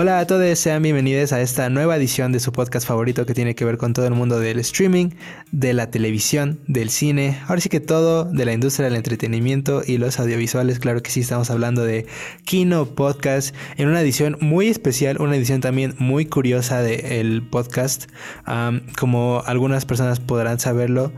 Hola a todos, sean bienvenidos a esta nueva edición de su podcast favorito que tiene que ver con todo el mundo del streaming, de la televisión, del cine, ahora sí que todo de la industria del entretenimiento y los audiovisuales, claro que sí, estamos hablando de Kino Podcast en una edición muy especial, una edición también muy curiosa del podcast, como algunas personas podrán saberlo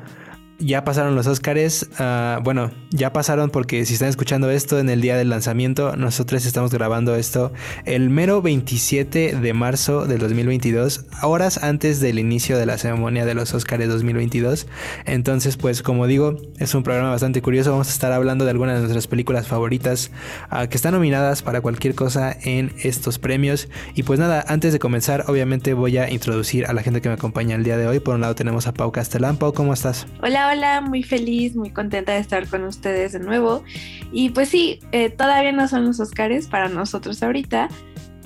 ya pasaron los Oscars. Ah, bueno, ya pasaron porque si están escuchando esto en el día del lanzamiento, nosotros estamos grabando esto el mero 27 de marzo del 2022, horas antes del inicio de la ceremonia de los Oscars 2022. Entonces, pues como digo, es un programa bastante curioso. Vamos a estar hablando de algunas de nuestras películas favoritas ah, que están nominadas para cualquier cosa en estos premios. Y pues nada, antes de comenzar, obviamente voy a introducir a la gente que me acompaña el día de hoy. Por un lado tenemos a Pau Castellán. Pau, ¿cómo estás? Hola, hola, muy feliz, muy contenta de estar con ustedes de nuevo. Y pues sí, eh, todavía no son los Oscars para nosotros ahorita,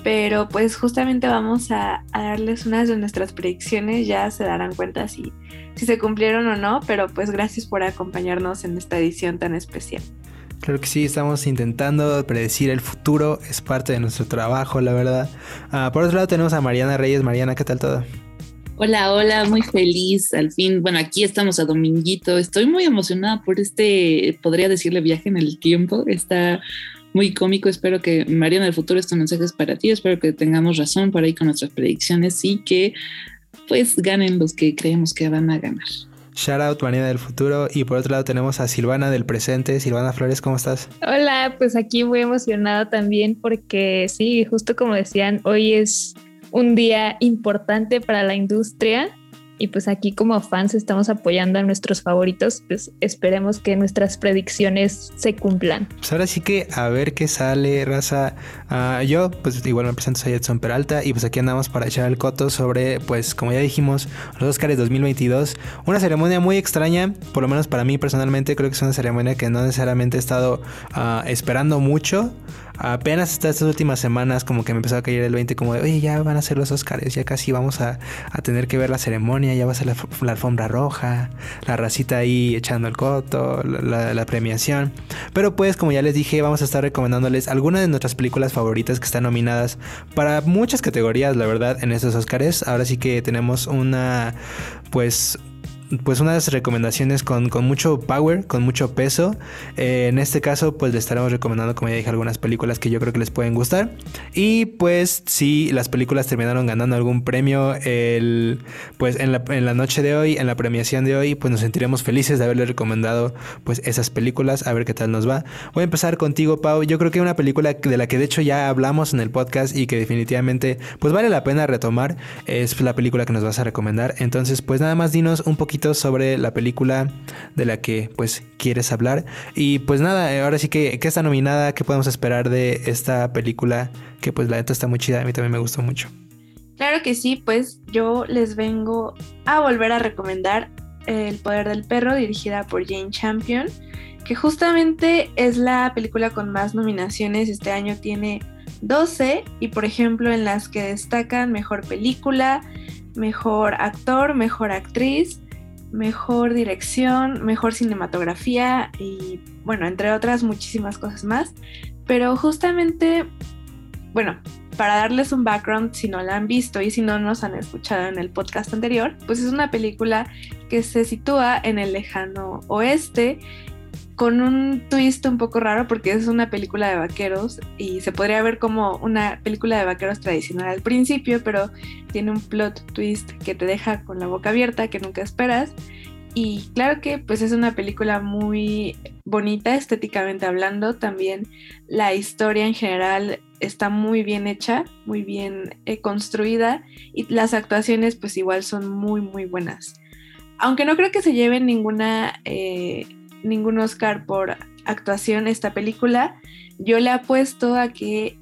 pero pues justamente vamos a, darles unas de nuestras predicciones, ya se darán cuenta si, si se cumplieron o no, pero pues gracias por acompañarnos en esta edición tan especial. Claro que sí, estamos intentando predecir el futuro, es parte de nuestro trabajo, la verdad. Ah, por otro lado tenemos a Mariana Reyes. Mariana, ¿qué tal todo? Hola, hola, muy feliz. Al fin, bueno, aquí estamos a Dominguito. Estoy muy emocionada por este, podría decirle, viaje en el tiempo. Está muy cómico. Espero que, Mariana, del futuro, este mensaje es para ti. Espero que tengamos razón por ahí con nuestras predicciones y que, pues, ganen los que creemos que van a ganar. Shout out Mariana del futuro y por otro lado tenemos a Silvana del presente. Silvana Flores, ¿cómo estás? Hola, pues aquí muy emocionada también porque sí, justo como decían, hoy es un día importante para la industria y pues aquí como fans estamos apoyando a nuestros favoritos, pues esperemos que nuestras predicciones se cumplan. Pues ahora sí que a ver qué sale, raza. Ah, yo pues igual me presento, soy Edson Peralta y pues aquí andamos para echar el coto sobre pues como ya dijimos los Oscars 2022. Una ceremonia muy extraña, por lo menos para mí personalmente creo que es una ceremonia que no necesariamente he estado ah, esperando mucho. Apenas hasta estas últimas semanas como que me empezó a caer el 20 como de, oye, ya van a ser los Oscars, ya casi vamos a, tener que ver la ceremonia, ya va a ser la, alfombra roja, la racita ahí echando el coto, la, premiación. Pero pues como ya les dije, vamos a estar recomendándoles algunas de nuestras películas favoritas que están nominadas para muchas categorías, la verdad, en estos Oscars. Ahora sí que tenemos una, pues pues unas recomendaciones con, mucho power, con mucho peso. Eh, en este caso, pues les estaremos recomendando, como ya dije, algunas películas que yo creo que les pueden gustar. Y pues si las películas terminaron ganando algún premio, el, pues en la, en la noche de hoy, en la premiación de hoy, pues nos sentiremos felices de haberles recomendado pues esas películas, a ver qué tal nos va. Voy a empezar contigo, Pau. Yo creo que una película de la que de hecho ya hablamos en el podcast y que definitivamente pues vale la pena retomar es la película que nos vas a recomendar. Entonces, pues nada más dinos un poquito sobre la película de la que pues quieres hablar. Y pues nada, eh, ahora sí que, ¿qué está nominada? ¿Qué podemos esperar de esta película? Que pues la neta está muy chida, a mí también me gustó mucho. Claro que sí, pues yo les vengo a volver a recomendar El Poder del Perro, dirigida por Jane Champion, que justamente es la película con más nominaciones. Este año tiene 12 y por ejemplo en las que destacan mejor película, mejor actor, mejor actriz, mejor dirección, mejor cinematografía y bueno, entre otras muchísimas cosas más. Pero justamente, bueno, para darles un background, si no la han visto y si no nos han escuchado en el podcast anterior, pues es una película que se sitúa en el lejano oeste con un twist un poco raro porque es una película de vaqueros y se podría ver como una película de vaqueros tradicional al principio, pero tiene un plot twist que te deja con la boca abierta que nunca esperas. Y claro que pues es una película muy bonita estéticamente hablando, también la historia en general está muy bien hecha, muy bien eh, construida y las actuaciones pues igual son muy muy buenas. Aunque no creo que se lleven ninguna eh, ningún Oscar por actuación esta película. Yo le apuesto a que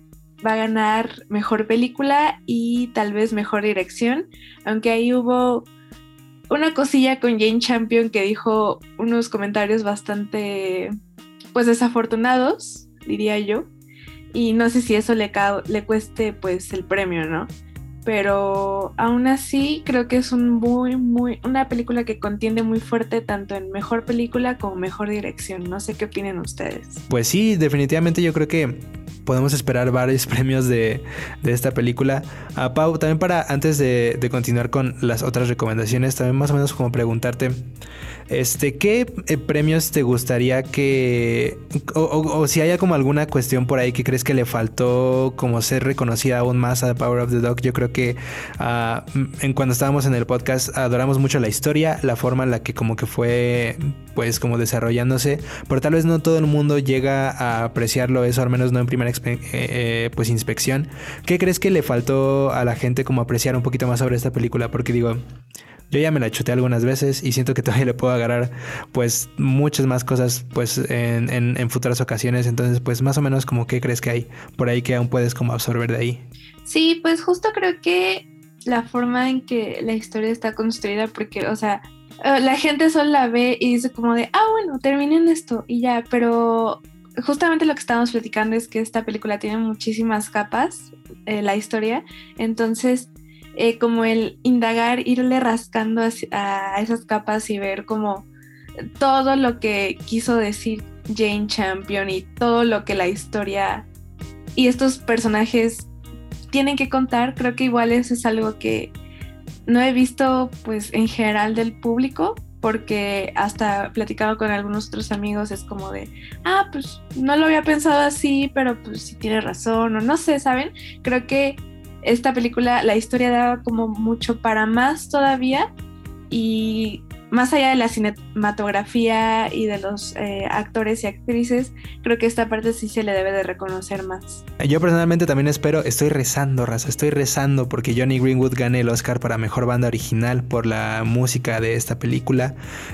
va a ganar mejor película y tal vez mejor dirección, aunque ahí hubo una cosilla con Jane Champion que dijo unos comentarios bastante, pues desafortunados, diría yo. Y no sé si eso le, le cueste pues el premio, ¿no? Pero aún así creo que es un muy, muy, una película que contiene muy fuerte tanto en mejor película como mejor dirección. No sé qué opinan ustedes. Pues sí, definitivamente yo creo que podemos esperar varios premios de, esta película. A Pau, también para antes de, de, continuar con las otras recomendaciones, también más o menos como preguntarte, este, ¿qué eh, premios te gustaría que, o, si haya como alguna cuestión por ahí que crees que le faltó como ser reconocida aún más a Power of the Dog? Yo creo que ah, en cuando estábamos en el podcast adoramos mucho la historia, la forma en la que como que fue pues como desarrollándose, pero tal vez no todo el mundo llega a apreciarlo eso, al menos no en primera eh, eh, pues inspección. ¿Qué crees que le faltó a la gente como apreciar un poquito más sobre esta película? Porque digo, yo ya me la chuté algunas veces y siento que todavía le puedo agarrar pues muchas más cosas pues en, futuras ocasiones. Entonces pues más o menos como qué crees que hay por ahí que aún puedes como absorber de ahí. Sí, pues justo creo que la forma en que la historia está construida, porque, o sea, eh, la gente solo la ve y dice como de, ah, bueno, terminen esto y ya, pero justamente lo que estábamos platicando es que esta película tiene muchísimas capas, eh, la historia, entonces eh, como el indagar, irle rascando a, esas capas y ver como todo lo que quiso decir Jane Champion y todo lo que la historia y estos personajes tienen que contar, creo que igual eso es algo que no he visto pues en general del público, porque hasta platicado con algunos otros amigos es como de, ah, pues no lo había pensado así, pero pues sí tiene razón, o no sé, ¿saben? Creo que esta película, la historia daba como mucho para más todavía y más allá de la cinematografía y de los eh, actores y actrices, creo que esta parte sí se le debe de reconocer más. Yo personalmente también espero, estoy rezando, raza, estoy rezando porque Johnny Greenwood gane el Oscar para Mejor Banda Original por la música de esta película.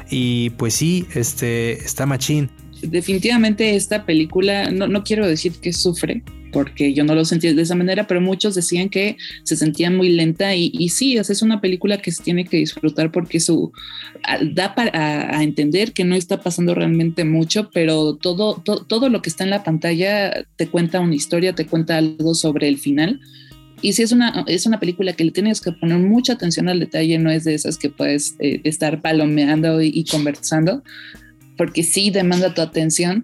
Y pues sí, este, está machín. Definitivamente esta película, no, no quiero decir que sufre, porque yo no lo sentí de esa manera, pero muchos decían que se sentían muy lenta y, sí, es una película que se tiene que disfrutar porque su da para a, entender que no está pasando realmente mucho, pero todo, todo lo que está en la pantalla te cuenta una historia, te cuenta algo sobre el final. Y si es una, es una película que le tienes que poner mucha atención al detalle, no es de esas que puedes eh, estar palomeando y conversando, porque sí demanda tu atención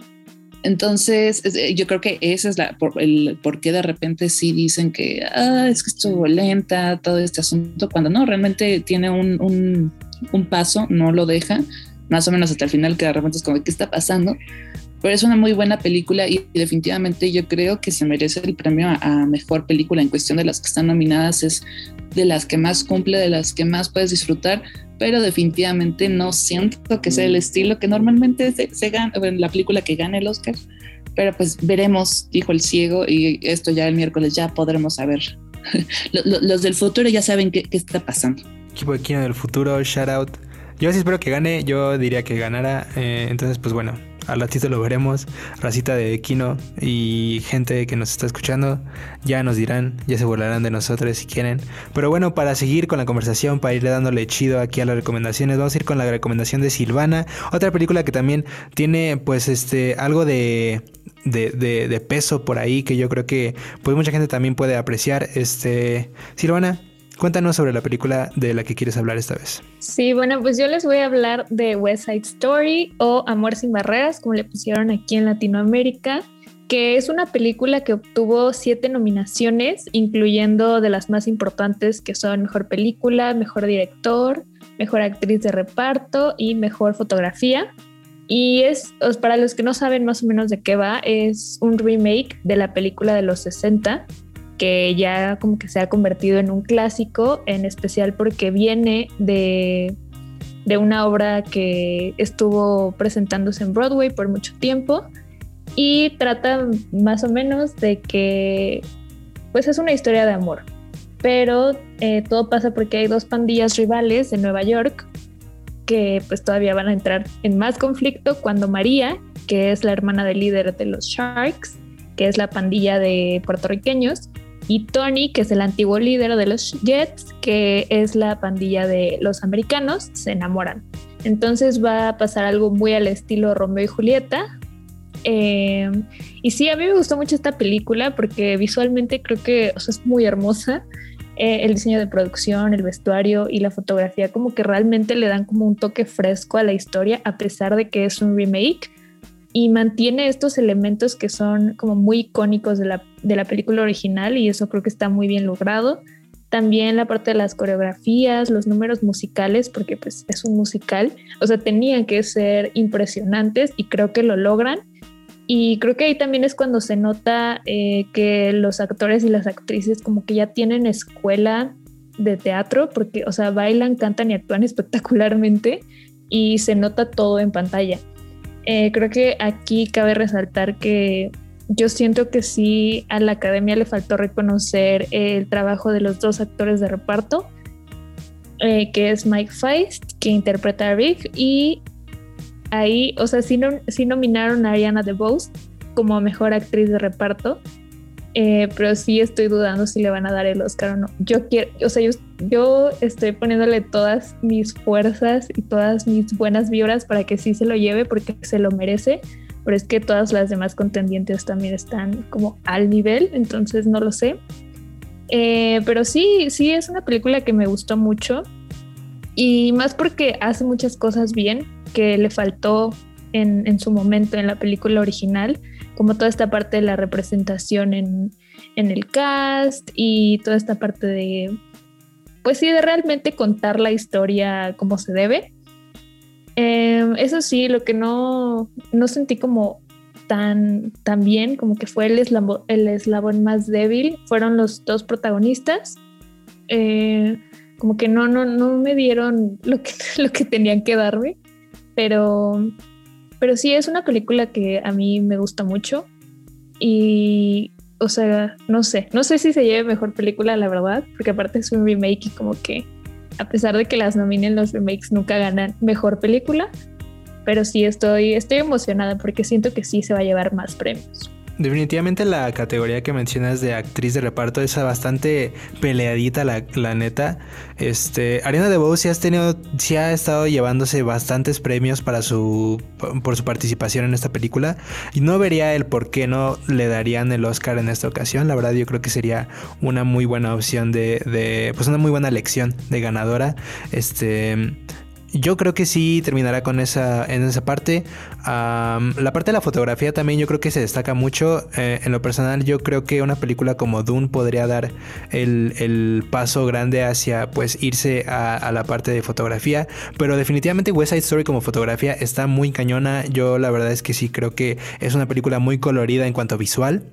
entonces, eh, yo creo que esa es la por, el por qué de repente sí dicen que ah, es que estuvo lenta todo este asunto, cuando no, realmente tiene un, un, paso, no lo deja, más o menos hasta el final, que de repente es como, ¿qué está pasando? Pero es una muy buena película y definitivamente yo creo que se merece el premio a, mejor película en cuestión de las que están nominadas, es de las que más cumple, de las que más puedes disfrutar pero definitivamente no siento que sea el estilo que normalmente se, gana, en la película que gane el Oscar. Pero pues veremos, dijo el ciego, y esto ya el miércoles ya podremos saber. los, del futuro ya saben qué, está pasando. Equipo de Kino del futuro, shout out. Yo sí espero que gane, yo diría que ganara. Eh, entonces, pues bueno, al ratito lo veremos. Racita de Kino y gente que nos está escuchando ya nos dirán, ya se burlarán de nosotros si quieren. Pero bueno, para seguir con la conversación, para irle dándole chido aquí a las recomendaciones, vamos a ir con la recomendación de Silvana, otra película que también tiene pues este algo de de, de, peso por ahí que yo creo que pues mucha gente también puede apreciar. Este, Silvana, Cuéntanos sobre la película de la que quieres hablar esta vez. Sí, bueno, pues yo les voy a hablar de West Side Story o Amor sin Barreras, como le pusieron aquí en Latinoamérica, que es una película que obtuvo siete nominaciones, incluyendo de las más importantes que son Mejor Película, Mejor Director, Mejor Actriz de Reparto y Mejor Fotografía. Y es, para los que no saben más o menos de qué va, es un remake de la película de los 60 que ya como que se ha convertido en un clásico, en especial porque viene de, de una obra que estuvo presentándose en Broadway por mucho tiempo y trata más o menos de que pues es una historia de amor, pero eh, todo pasa porque hay dos pandillas rivales de Nueva York que pues todavía van a entrar en más conflicto cuando María, que es la hermana del líder de los Sharks, que es la pandilla de puertorriqueños, y Tony, que es el antiguo líder de los Jets, que es la pandilla de los americanos, se enamoran. Entonces va a pasar algo muy al estilo Romeo y Julieta. Eh, y sí, a mí me gustó mucho esta película porque visualmente creo que es muy hermosa. Eh, el diseño de producción, el vestuario y la fotografía como que realmente le dan como un toque fresco a la historia a pesar de que es un remake y mantiene estos elementos que son como muy icónicos de la, de la película original y eso creo que está muy bien logrado. También la parte de las coreografías, los números musicales, porque pues es un musical, o sea, tenían que ser impresionantes y creo que lo logran. Y creo que ahí también es cuando se nota eh, que los actores y las actrices como que ya tienen escuela de teatro, porque, o sea, bailan, cantan y actúan espectacularmente y se nota todo en pantalla. Eh, creo que aquí cabe resaltar que yo siento que sí a la academia le faltó reconocer el trabajo de los dos actores de reparto, eh, que es Mike Feist, que interpreta a Rick, y ahí, o sea, sí, nominaron a Ariana DeBose como mejor actriz de reparto, eh, pero sí estoy dudando si le van a dar el Oscar o no. Yo quiero, o sea, yo, estoy poniéndole todas mis fuerzas y todas mis buenas vibras para que sí se lo lleve porque se lo merece, pero es que todas las demás contendientes también están como al nivel, entonces no lo sé. Eh, pero sí, sí es una película que me gustó mucho y más porque hace muchas cosas bien que le faltó en su momento en la película original como toda esta parte de la representación en, el cast y toda esta parte de, pues sí, de realmente contar la historia como se debe. Em, eso sí, lo que no, no sentí como tan, tan bien, como que fue el eslabón, el eslabón más débil, fueron los dos protagonistas. Eh, como que no, no, no me dieron lo que, lo que tenían que darme, pero pero sí, es una película que a mí me gusta mucho. Y, o sea, no sé, no sé si se lleve mejor película, la verdad, porque aparte es un remake y como que, a pesar de que las nominen los remakes, nunca ganan mejor película. Pero sí, estoy, estoy emocionada porque siento que sí se va a llevar más premios. Definitivamente la categoría que mencionas de actriz de reparto es bastante peleadita, la, la neta. Este, Ariana DeBose sí, has tenido, sí ha estado llevándose bastantes premios para su, por su participación en esta película. Y no vería el por qué no le darían el Oscar en esta ocasión. La verdad yo creo que sería una muy buena opción de, de pues una muy buena elección de ganadora. Este, yo creo que sí terminará con esa, en esa parte. la parte de la fotografía también yo creo que se destaca mucho. Eh, en lo personal yo creo que una película como Dune podría dar el, paso grande hacia pues irse a, la parte de fotografía. Pero definitivamente West Side Story como fotografía está muy cañona. Yo la verdad es que sí creo que es una película muy colorida en cuanto a visual.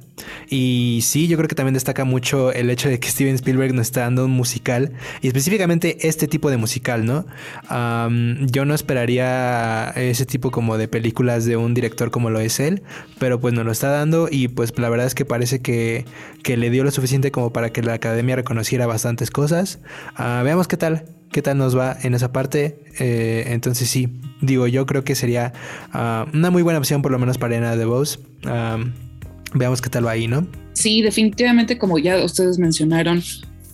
Y sí, yo creo que también destaca mucho el hecho de que Steven Spielberg nos está dando un musical. Y específicamente este tipo de musical, ¿no? yo no esperaría ese tipo como de películas de un director como lo es él, pero pues nos lo está dando y pues la verdad es que parece que, le dio lo suficiente como para que la academia reconociera bastantes cosas. Ah, veamos qué tal, qué tal nos va en esa parte. Eh, entonces sí, digo, yo creo que sería ah, una muy buena opción por lo menos para Ana de. Veamos qué tal va ahí, ¿no? Sí, definitivamente como ya ustedes mencionaron,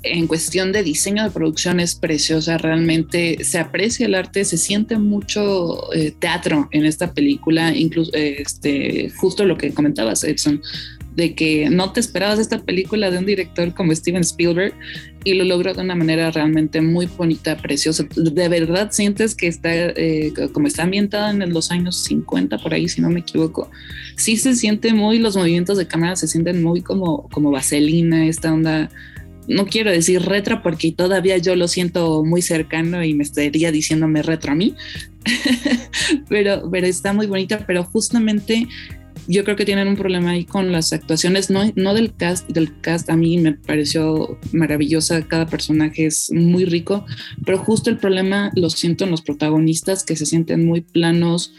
en cuestión de diseño de producción es preciosa, realmente se aprecia el arte, se siente mucho eh, teatro en esta película, incluso este, justo lo que comentabas, Edson, de que no te esperabas esta película de un director como Steven Spielberg y lo logró de una manera realmente muy bonita, preciosa. De verdad sientes que está, eh, como está ambientada en los años 50 por ahí, si no me equivoco, sí se siente muy, los movimientos de cámara se sienten muy como, como vaselina, esta onda no quiero decir retro porque todavía yo lo siento muy cercano y me estaría diciéndome retro a mí, pero, pero está muy bonita, pero justamente yo creo que tienen un problema ahí con las actuaciones, no, no del cast, del cast a mí me pareció maravillosa, cada personaje es muy rico, pero justo el problema lo siento en los protagonistas que se sienten muy planos,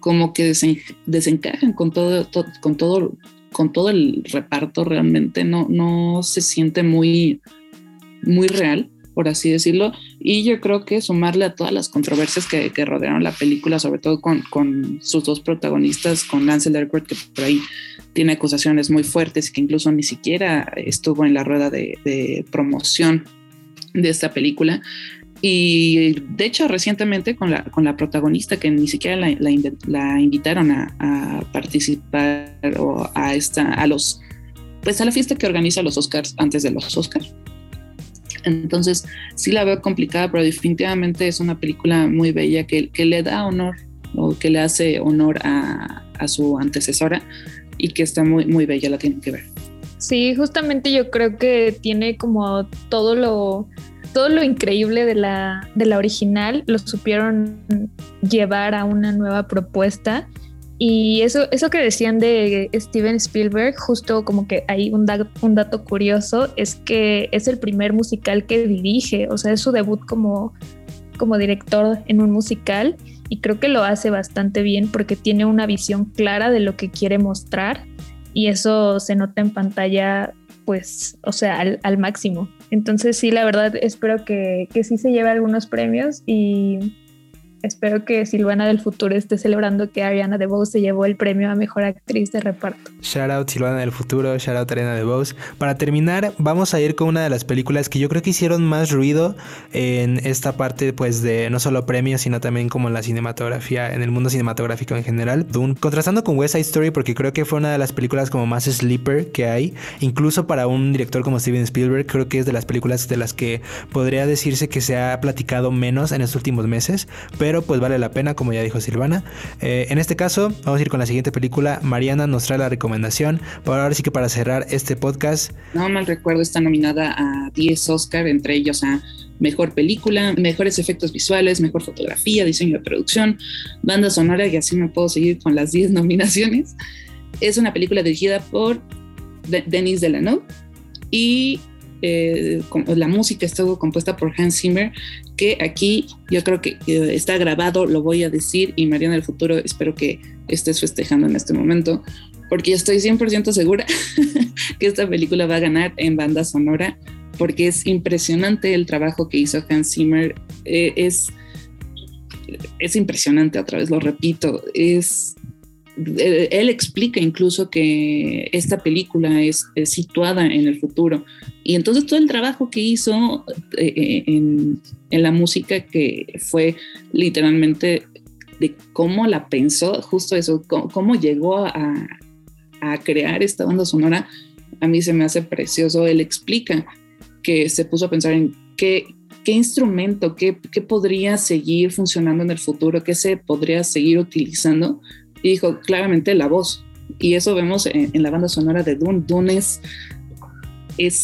como que desencajan con todo, con todo con todo el reparto realmente no, no se siente muy, muy real, por así decirlo, y yo creo que sumarle a todas las controversias que, que rodearon la película, sobre todo con, con, sus dos protagonistas, con Lance Airport, que por ahí tiene acusaciones muy fuertes y que incluso ni siquiera estuvo en la rueda de, de promoción de esta película. Y de hecho, recientemente con la, con la protagonista, que ni siquiera la, la, invitaron a, a, participar o a, esta, a los, pues a la fiesta que organiza los Oscars antes de los Oscars. Entonces, sí la veo complicada, pero definitivamente es una película muy bella que, le da honor o que le hace honor a, a su antecesora y que está muy, muy bella, la tienen que ver. Sí, justamente yo creo que tiene como todo lo todo lo increíble de la, de la original lo supieron llevar a una nueva propuesta. Y eso, eso que decían de Steven Spielberg, justo como que hay un, un dato curioso, es que es el primer musical que dirige, o sea, es su debut como, como director en un musical y creo que lo hace bastante bien porque tiene una visión clara de lo que quiere mostrar y eso se nota en pantalla pues, o sea, al, al, máximo. Entonces sí, la verdad, espero que, que sí se lleve algunos premios y espero que Silvana del futuro esté celebrando que Ariana DeBose se llevó el premio a mejor actriz de reparto. Shout out Silvana del futuro, shout out Ariana DeBose. Para terminar, vamos a ir con una de las películas que yo creo que hicieron más ruido en esta parte, pues de no solo premios, sino también como en la cinematografía, en el mundo cinematográfico en general. Dune, contrastando con West Side Story, porque creo que fue una de las películas como más sleeper que hay, incluso para un director como Steven Spielberg, creo que es de las películas de las que podría decirse que se ha platicado menos en estos últimos meses, pero pero pues vale la pena, como ya dijo Silvana. Eh, en este caso, vamos a ir con la siguiente película. Mariana nos trae la recomendación. Pero ahora sí que para cerrar este podcast. No mal recuerdo, está nominada a 10 Oscar, entre ellos a mejor película, mejores efectos visuales, mejor fotografía, diseño de producción, banda sonora, y así me puedo seguir con las 10 nominaciones. Es una película dirigida por Denis Delano y eh, la música estuvo compuesta por Hans Zimmer, que aquí yo creo que eh, está grabado, lo voy a decir, y Mariana del futuro espero que estés festejando en este momento, porque estoy 100% segura que esta película va a ganar en banda sonora, porque es impresionante el trabajo que hizo Hans Zimmer, eh, es, es impresionante, otra vez lo repito, es él explica incluso que esta película es, situada en el futuro. Y entonces todo el trabajo que hizo eh, eh, en, la música, que fue literalmente de cómo la pensó, justo eso, cómo, llegó a, crear esta banda sonora, a mí se me hace precioso. Él explica que se puso a pensar en qué, instrumento, qué podría seguir funcionando en el futuro, qué se podría seguir utilizando y dijo claramente la voz. Y eso vemos en, la banda sonora de Dune. Dune es,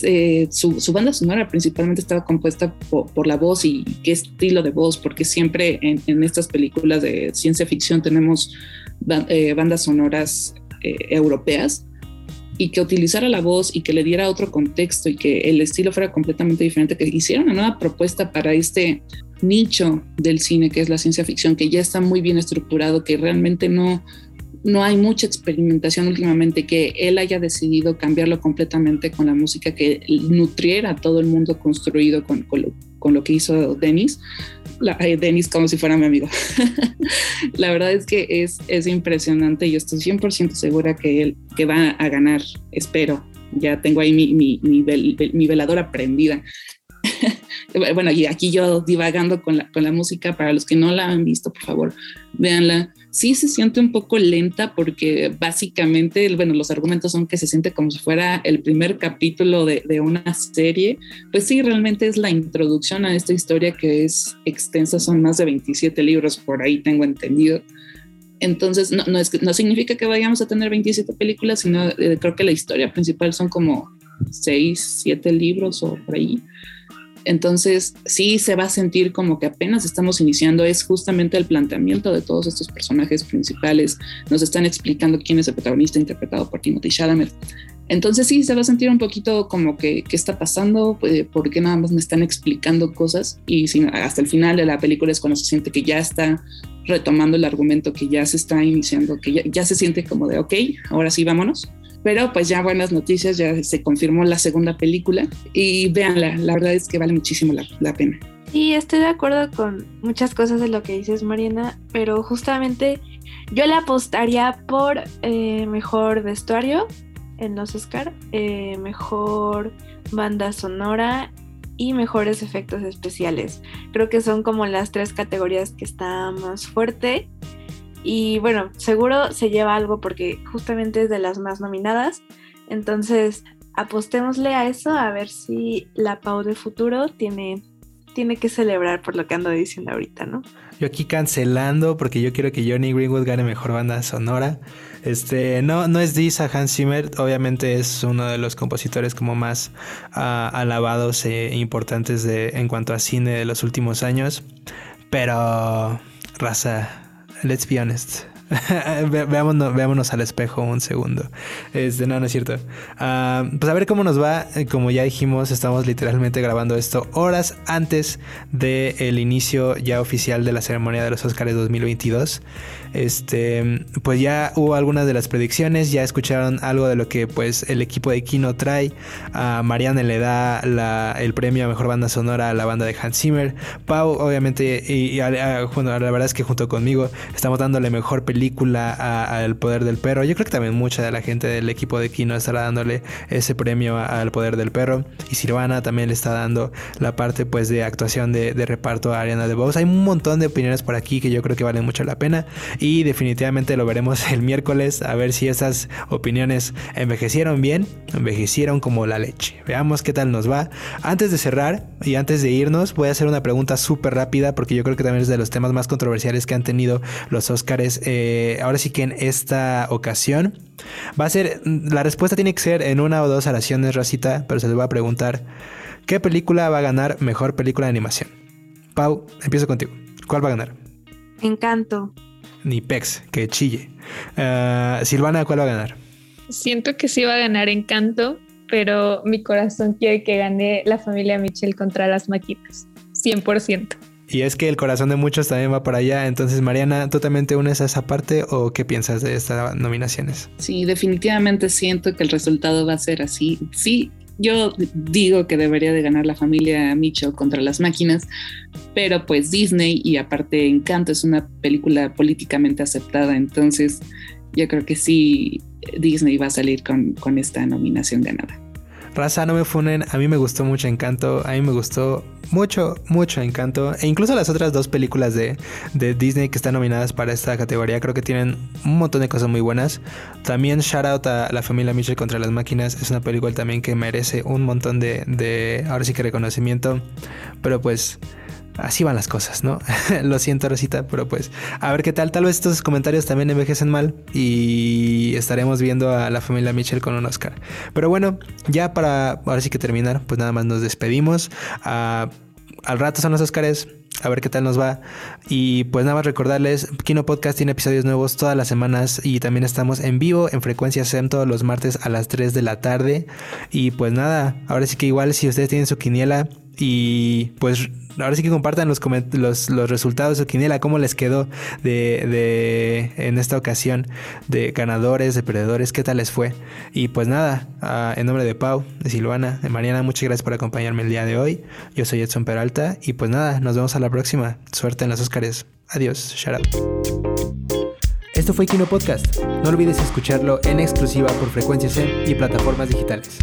eh, su, banda sonora principalmente estaba compuesta por, la voz y qué estilo de voz, porque siempre en, estas películas de ciencia ficción tenemos eh, bandas sonoras eh, europeas y que utilizara la voz y que le diera otro contexto y que el estilo fuera completamente diferente, que hiciera una nueva propuesta para este nicho del cine que es la ciencia ficción, que ya está muy bien estructurado, que realmente no, no hay mucha experimentación últimamente, que él haya decidido cambiarlo completamente con la música que nutriera a todo el mundo construido con, con, lo, que hizo Denis. Eh, Denis como si fuera mi amigo. la verdad es que es, es impresionante y estoy 100% segura que él que va a ganar, espero. Ya tengo ahí mi, mi, mi, mi veladora prendida bueno, y aquí yo divagando con la, con la música, para los que no la han visto, por favor, véanla. Sí se siente un poco lenta porque básicamente, bueno, los argumentos son que se siente como si fuera el primer capítulo de, de una serie. Pues sí, realmente es la introducción a esta historia que es extensa, son más de 27 libros, por ahí tengo entendido. Entonces, no, no, es, no significa que vayamos a tener 27 películas, sino eh, creo que la historia principal son como 6, 7 libros o por ahí. Entonces, sí se va a sentir como que apenas estamos iniciando, es justamente el planteamiento de todos estos personajes principales. Nos están explicando quién es el protagonista interpretado por Timothy Chalamet. Entonces sí, se va a sentir un poquito como que qué está pasando, pues, porque nada más me están explicando cosas y hasta el final de la película es cuando se siente que ya está retomando el argumento, que ya se está iniciando, que ya, ya se siente como de, ok, ahora sí, vámonos. Pero pues ya buenas noticias, ya se confirmó la segunda película y véanla, la verdad es que vale muchísimo la, pena. Sí, estoy de acuerdo con muchas cosas de lo que dices, Mariana, pero justamente yo le apostaría por eh, mejor vestuario en los Oscar, eh, mejor banda sonora y mejores efectos especiales. Creo que son como las tres categorías que están más fuerte. Y bueno, seguro se lleva algo porque justamente es de las más nominadas. Entonces, apostémosle a eso, a ver si la Pau de futuro tiene, tiene que celebrar por lo que ando diciendo ahorita, ¿no? Yo aquí cancelando porque yo quiero que Johnny Greenwood gane mejor banda sonora. Este, no, no es Disa Hans Zimmer, obviamente es uno de los compositores como más uh, alabados e importantes de, en cuanto a cine de los últimos años. Pero, raza, let's be honest. veámonos, veámonos, al espejo un segundo. Este, no, no es cierto. Uh, pues a ver cómo nos va. Como ya dijimos, estamos literalmente grabando esto horas antes del el inicio ya oficial de la ceremonia de los Oscars 2022. Este, pues ya hubo algunas de las predicciones, ya escucharon algo de lo que pues el equipo de Kino trae. A Marianne le da la, el premio a mejor banda sonora a la banda de Hans Zimmer. Pau, obviamente, y, y a, bueno, la verdad es que junto conmigo estamos dándole mejor película al Poder del Perro. Yo creo que también mucha de la gente del equipo de Kino estará dándole ese premio al Poder del Perro. Y Silvana también le está dando la parte pues de actuación de, de reparto a Ariana DeBose. Hay un montón de opiniones por aquí que yo creo que valen mucho la pena y definitivamente lo veremos el miércoles a ver si esas opiniones envejecieron bien, envejecieron como la leche. Veamos qué tal nos va. Antes de cerrar y antes de irnos, voy a hacer una pregunta súper rápida porque yo creo que también es de los temas más controversiales que han tenido los Oscars. Eh, ahora sí que en esta ocasión va a ser, la respuesta tiene que ser en una o dos oraciones, Rosita, pero se les va a preguntar, ¿qué película va a ganar mejor película de animación? Pau, empiezo contigo. ¿Cuál va a ganar? Encanto ni Pex, que chille. Uh, Silvana, ¿cuál va a ganar? Siento que sí va a ganar Encanto, pero mi corazón quiere que gane la familia Mitchell contra las máquinas. 100%. Y es que el corazón de muchos también va para allá. Entonces, Mariana, ¿tú también te unes a esa parte o qué piensas de estas nominaciones? Sí, definitivamente siento que el resultado va a ser así. Sí, yo digo que debería de ganar la familia Mitchell contra las máquinas, pero pues Disney y aparte Encanto es una película políticamente aceptada, entonces yo creo que sí Disney va a salir con, con esta nominación ganada. Raza, no me funen, a mí me gustó mucho Encanto, a mí me gustó mucho, mucho Encanto, e incluso las otras dos películas de, de, Disney que están nominadas para esta categoría, creo que tienen un montón de cosas muy buenas. También Shout Out a La familia Mitchell contra las máquinas, es una película también que merece un montón de, de ahora sí que reconocimiento, pero pues así van las cosas, ¿no? Lo siento, Rosita, pero pues a ver qué tal. Tal vez estos comentarios también envejecen mal y estaremos viendo a la familia Mitchell con un Oscar. Pero bueno, ya para ahora sí que terminar, pues nada más nos despedimos. Uh, al rato son los Oscars. A ver qué tal nos va. Y pues nada más recordarles, Kino Podcast tiene episodios nuevos todas las semanas y también estamos en vivo en frecuencia SEM todos los martes a las 3 de la tarde. Y pues nada, ahora sí que igual si ustedes tienen su quiniela y pues ahora sí que compartan los, los, los resultados de Quiniela, cómo les quedó de, de, en esta ocasión de ganadores, de perdedores, qué tal les fue. Y pues nada, uh, en nombre de Pau, de Silvana, de Mariana, muchas gracias por acompañarme el día de hoy. Yo soy Edson Peralta y pues nada, nos vemos a la próxima. Suerte en los Óscares. Adiós, shout out. Esto fue Kino Podcast. No olvides escucharlo en exclusiva por Frecuencia C y plataformas digitales.